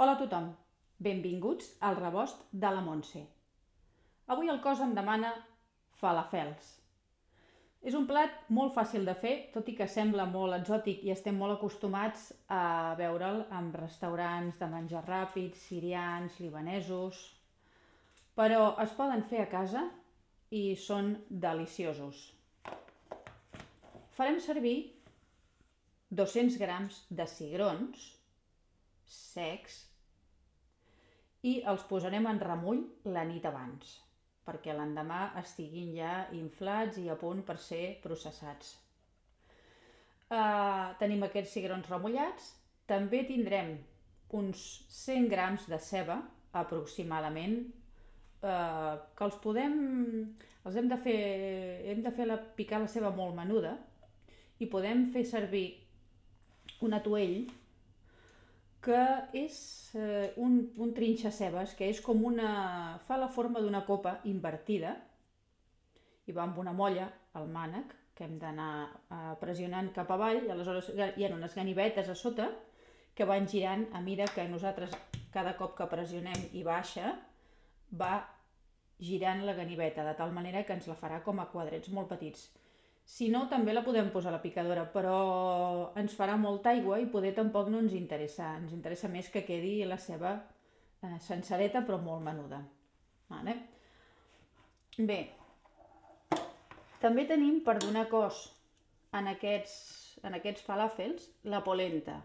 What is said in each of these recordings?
Hola a tothom, benvinguts al rebost de la Montse. Avui el cos em demana falafels. És un plat molt fàcil de fer, tot i que sembla molt exòtic i estem molt acostumats a veure'l en restaurants de menjar ràpid, sirians, libanesos... Però es poden fer a casa i són deliciosos. Farem servir 200 grams de cigrons secs i els posarem en remull la nit abans perquè l'endemà estiguin ja inflats i a punt per ser processats. Uh, tenim aquests cigrons remullats. També tindrem uns 100 grams de ceba, aproximadament, uh, que els podem... Els hem de fer, hem de fer la, picar la ceba molt menuda i podem fer servir un atuell que és eh, un, un trinxa-cebes, que és com una... fa la forma d'una copa invertida i va amb una molla al mànec que hem d'anar eh, pressionant cap avall i aleshores hi ha unes ganivetes a sota que van girant a mida que nosaltres cada cop que pressionem i baixa va girant la ganiveta de tal manera que ens la farà com a quadrets molt petits. Si no, també la podem posar a la picadora, però ens farà molta aigua i poder tampoc no ens interessa. Ens interessa més que quedi la seva eh, sencereta però molt menuda. Vale? Bé, també tenim per donar cos en aquests, en aquests falàfels la polenta.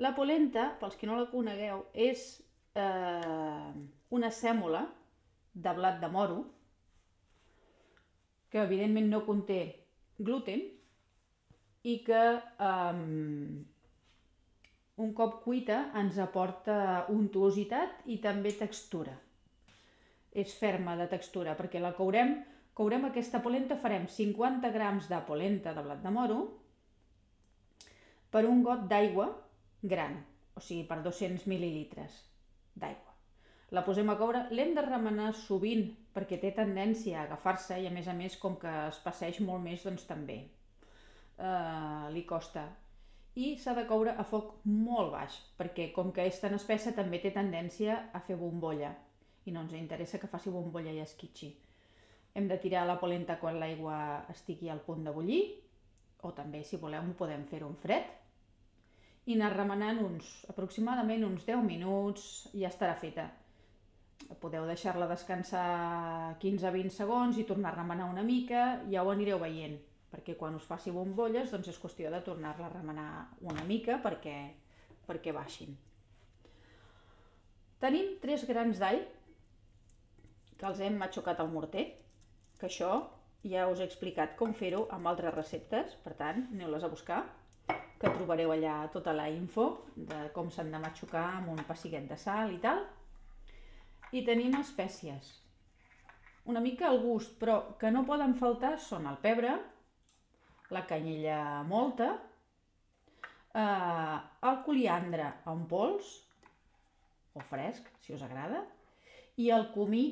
La polenta, pels que no la conegueu, és eh, una sèmola de blat de moro que evidentment no conté gluten i que um, un cop cuita ens aporta untuositat i també textura. És ferma de textura perquè la courem, courem aquesta polenta, farem 50 grams de polenta de blat de moro per un got d'aigua gran, o sigui per 200 mil·lilitres d'aigua. La posem a coure, l'hem de remenar sovint perquè té tendència a agafar-se i a més a més com que es passeix molt més doncs també eh, li costa. I s'ha de coure a foc molt baix perquè com que és tan espessa també té tendència a fer bombolla i no ens interessa que faci bombolla i esquitxi. Hem de tirar la polenta quan l'aigua estigui al punt de bullir o també si voleu podem fer-ho en fred i anar remenant uns, aproximadament uns 10 minuts i ja estarà feta podeu deixar-la descansar 15-20 segons i tornar a remenar una mica, ja ho anireu veient, perquè quan us faci bombolles doncs és qüestió de tornar-la a remenar una mica perquè, perquè baixin. Tenim tres grans d'all que els hem matxucat al morter, que això ja us he explicat com fer-ho amb altres receptes, per tant, aneu-les a buscar, que trobareu allà tota la info de com s'han de matxucar amb un pessiguet de sal i tal, i tenim espècies. Una mica al gust, però que no poden faltar són el pebre, la canyella molta, eh, el coliandre en pols, o fresc, si us agrada, i el comí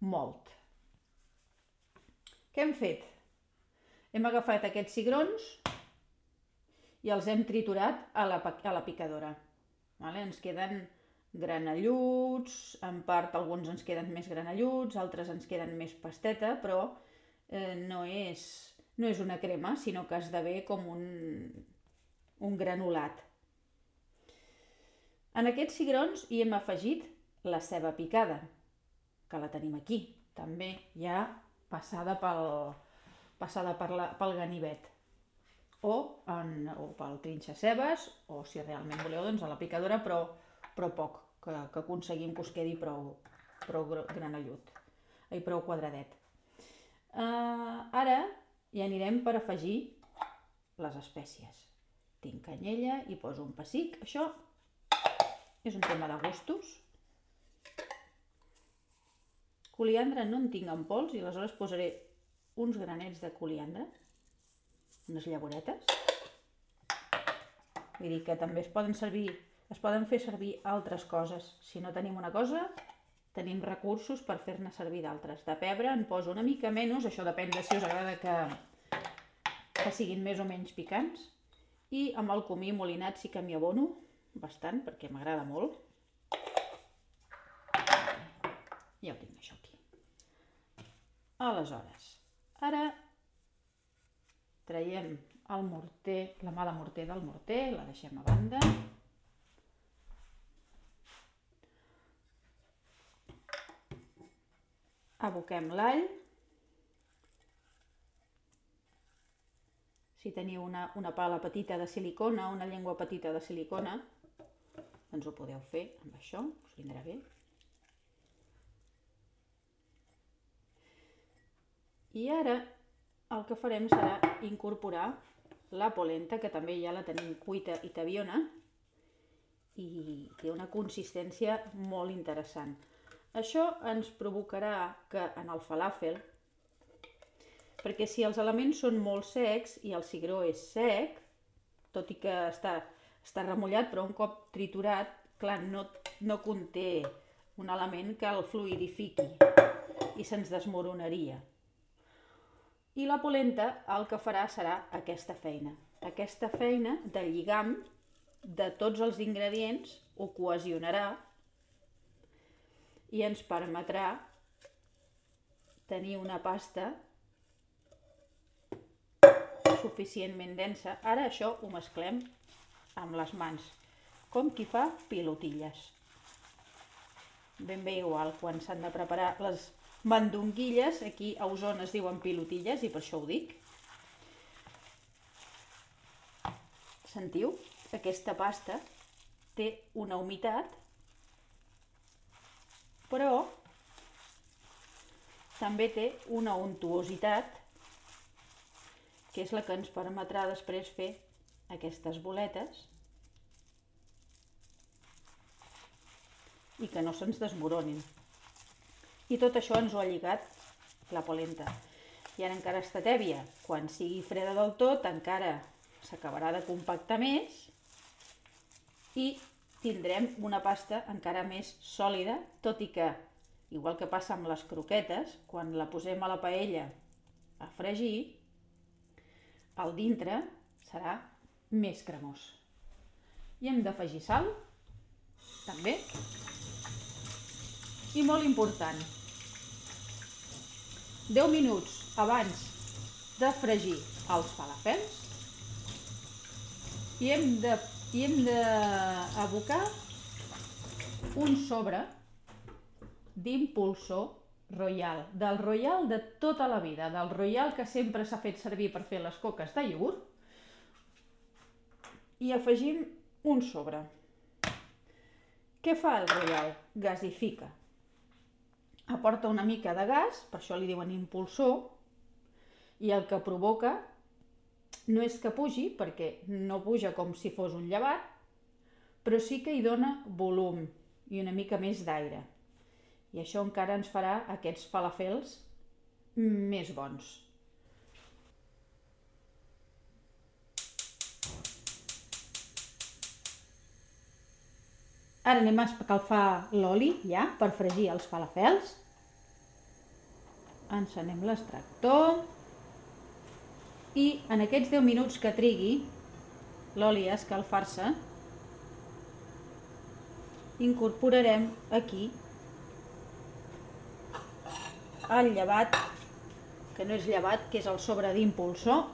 molt. Què hem fet? Hem agafat aquests cigrons i els hem triturat a la, a la picadora. Vale? Ens queden granelluts, en part alguns ens queden més granelluts, altres ens queden més pasteta, però eh, no, és, no és una crema, sinó que esdevé com un, un granulat. En aquests cigrons hi hem afegit la ceba picada, que la tenim aquí, també ja passada pel, passada per la, pel ganivet o, en, o pel trinxa cebes o si realment voleu doncs a la picadora però però poc, que, que aconseguim que us quedi prou, prou granellut, i prou quadradet. Uh, ara ja anirem per afegir les espècies. Tinc canyella i poso un pessic. Això és un tema de gustos. Coliandre no en tinc en pols i aleshores posaré uns granets de coliandre, unes llagoretes. Vull dir que també es poden servir es poden fer servir altres coses. Si no tenim una cosa, tenim recursos per fer-ne servir d'altres. De pebre en poso una mica menys, això depèn de si us agrada que, que siguin més o menys picants. I amb el comí molinat sí que m'hi abono, bastant, perquè m'agrada molt. Ja ho tinc això aquí. Aleshores, ara traiem el morter, la mà de morter del morter, la deixem a banda. Aboquem l'all. Si teniu una, una pala petita de silicona, una llengua petita de silicona, doncs ho podeu fer amb això, us vindrà bé. I ara el que farem serà incorporar la polenta, que també ja la tenim cuita i tabiona, i té una consistència molt interessant. Això ens provocarà que en el falàfel, perquè si els elements són molt secs i el cigró és sec, tot i que està, està remullat, però un cop triturat, clar, no, no conté un element que el fluidifiqui i se'ns desmoronaria. I la polenta el que farà serà aquesta feina. Aquesta feina de lligam de tots els ingredients ho cohesionarà i ens permetrà tenir una pasta suficientment densa. Ara això ho mesclem amb les mans, com qui fa pilotilles. Ben bé igual, quan s'han de preparar les mandonguilles, aquí a Osona es diuen pilotilles i per això ho dic. Sentiu? Aquesta pasta té una humitat però també té una untuositat que és la que ens permetrà després fer aquestes boletes i que no se'ns desmoronin. I tot això ens ho ha lligat la polenta. I ara encara està tèbia. Quan sigui freda del tot encara s'acabarà de compactar més i tindrem una pasta encara més sòlida, tot i que, igual que passa amb les croquetes, quan la posem a la paella a fregir, el dintre serà més cremós. I hem d'afegir sal, també. I molt important, 10 minuts abans de fregir els falafels i hem de i hem d'abocar un sobre d'impulsor royal, del royal de tota la vida, del royal que sempre s'ha fet servir per fer les coques de iogurt, i afegim un sobre. Què fa el royal? Gasifica. Aporta una mica de gas, per això li diuen impulsor, i el que provoca no és que pugi, perquè no puja com si fos un llevat, però sí que hi dona volum i una mica més d'aire. I això encara ens farà aquests falafels més bons. Ara anem a escalfar l'oli ja per fregir els falafels. Encenem l'extractor i en aquests 10 minuts que trigui l'oli a escalfar-se incorporarem aquí el llevat que no és llevat, que és el sobre d'impulsor.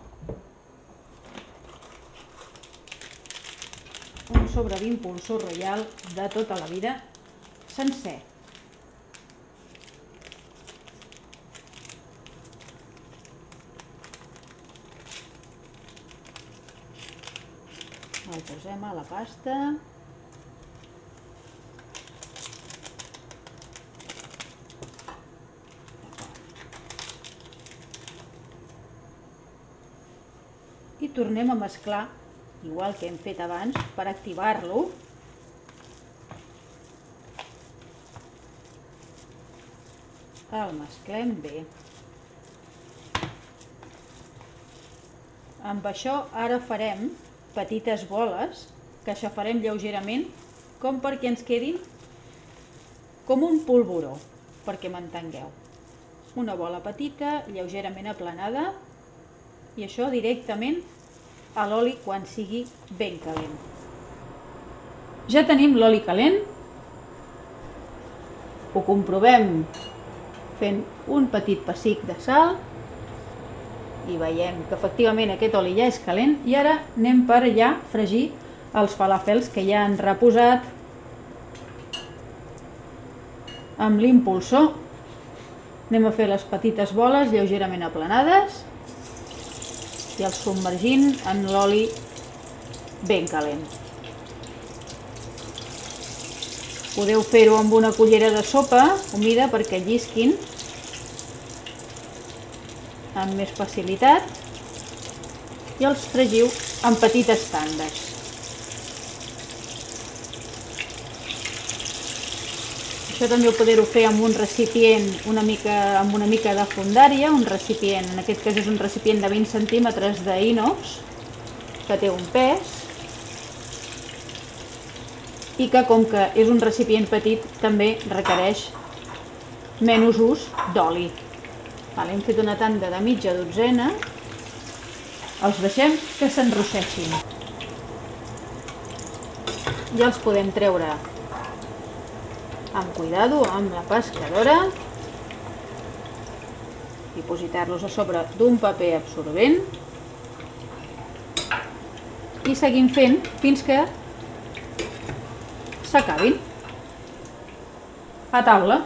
Un sobre d'impulsor royal de tota la vida sencer posem a la pasta. I tornem a mesclar igual que hem fet abans per activar-lo. El mesclem bé. Amb això ara farem petites boles que aixafarem lleugerament com perquè ens quedin com un polvoró, perquè m'entengueu. Una bola petita, lleugerament aplanada, i això directament a l'oli quan sigui ben calent. Ja tenim l'oli calent. Ho comprovem fent un petit pessic de sal i veiem que efectivament aquest oli ja és calent i ara anem per ja fregir els falafels que ja han reposat amb l'impulsor anem a fer les petites boles lleugerament aplanades i els submergint en l'oli ben calent. Podeu fer-ho amb una cullera de sopa humida perquè llisquin amb més facilitat i els fregiu en petites tandes. Això també ho podeu fer amb un recipient una mica, amb una mica de fondària, un recipient, en aquest cas és un recipient de 20 centímetres d'inox, que té un pes, i que com que és un recipient petit també requereix menys ús d'oli. Vale, hem fet una tanda de mitja dotzena, els deixem que s'enrosseixin. Ja els podem treure amb cuidado, amb la pescadora. I positar-los a sobre d'un paper absorbent. I seguim fent fins que s'acabin. A taula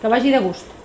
que vagi de gust